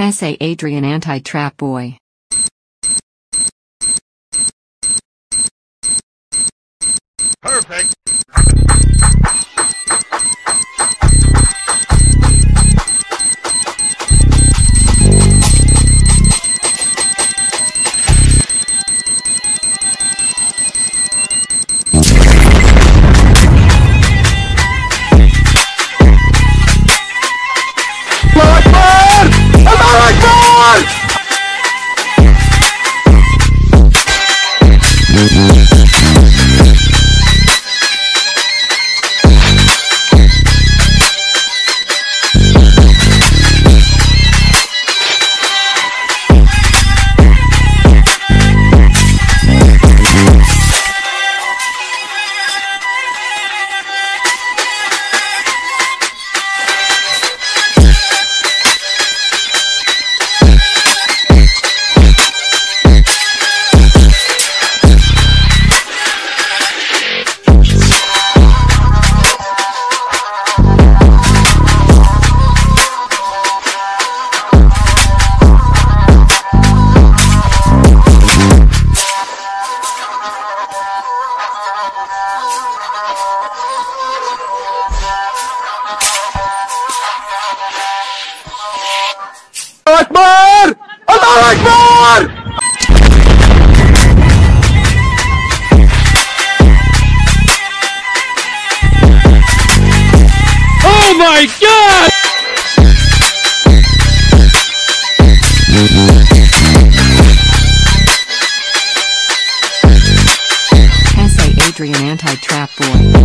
Essay Adrian Anti-Trap Boy. Akbar! Allahu Akbar! Oh my god! Adrian Anti-Trap Boy